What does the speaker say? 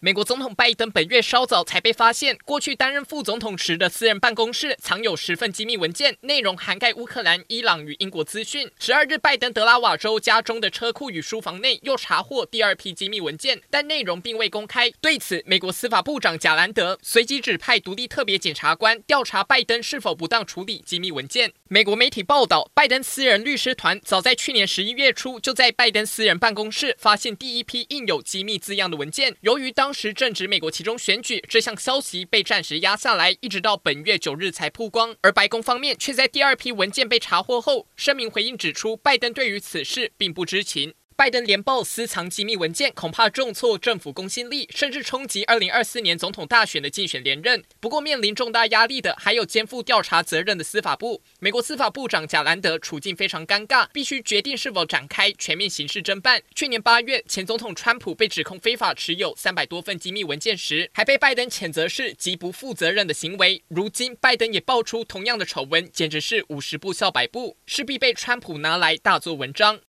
美国总统拜登本月稍早才被发现，过去担任副总统时的私人办公室藏有十份机密文件，内容涵盖乌克兰、伊朗与英国资讯。十二日，拜登德拉瓦州家中的车库与书房内又查获第二批机密文件，但内容并未公开。对此，美国司法部长贾兰德随即指派独立特别检察官调查拜登是否不当处理机密文件。美国媒体报道，拜登私人律师团早在去年十一月初就在拜登私人办公室发现第一批印有机密字样的文件。由于当当时正值美国期中选举，这项消息被暂时压下来，一直到本月九日才曝光。而白宫方面却在第二批文件被查获后，声明回应指出，拜登对于此事并不知情。拜登连报私藏机密文件，恐怕重挫政府公信力，甚至冲击二零二四年总统大选的竞选连任。不过，面临重大压力的还有肩负调查责任的司法部。美国司法部长贾兰德处境非常尴尬，必须决定是否展开全面刑事侦办。去年八月，前总统川普被指控非法持有三百多份机密文件时，还被拜登谴责是极不负责任的行为。如今，拜登也爆出同样的丑闻，简直是五十步笑百步，势必被川普拿来大做文章。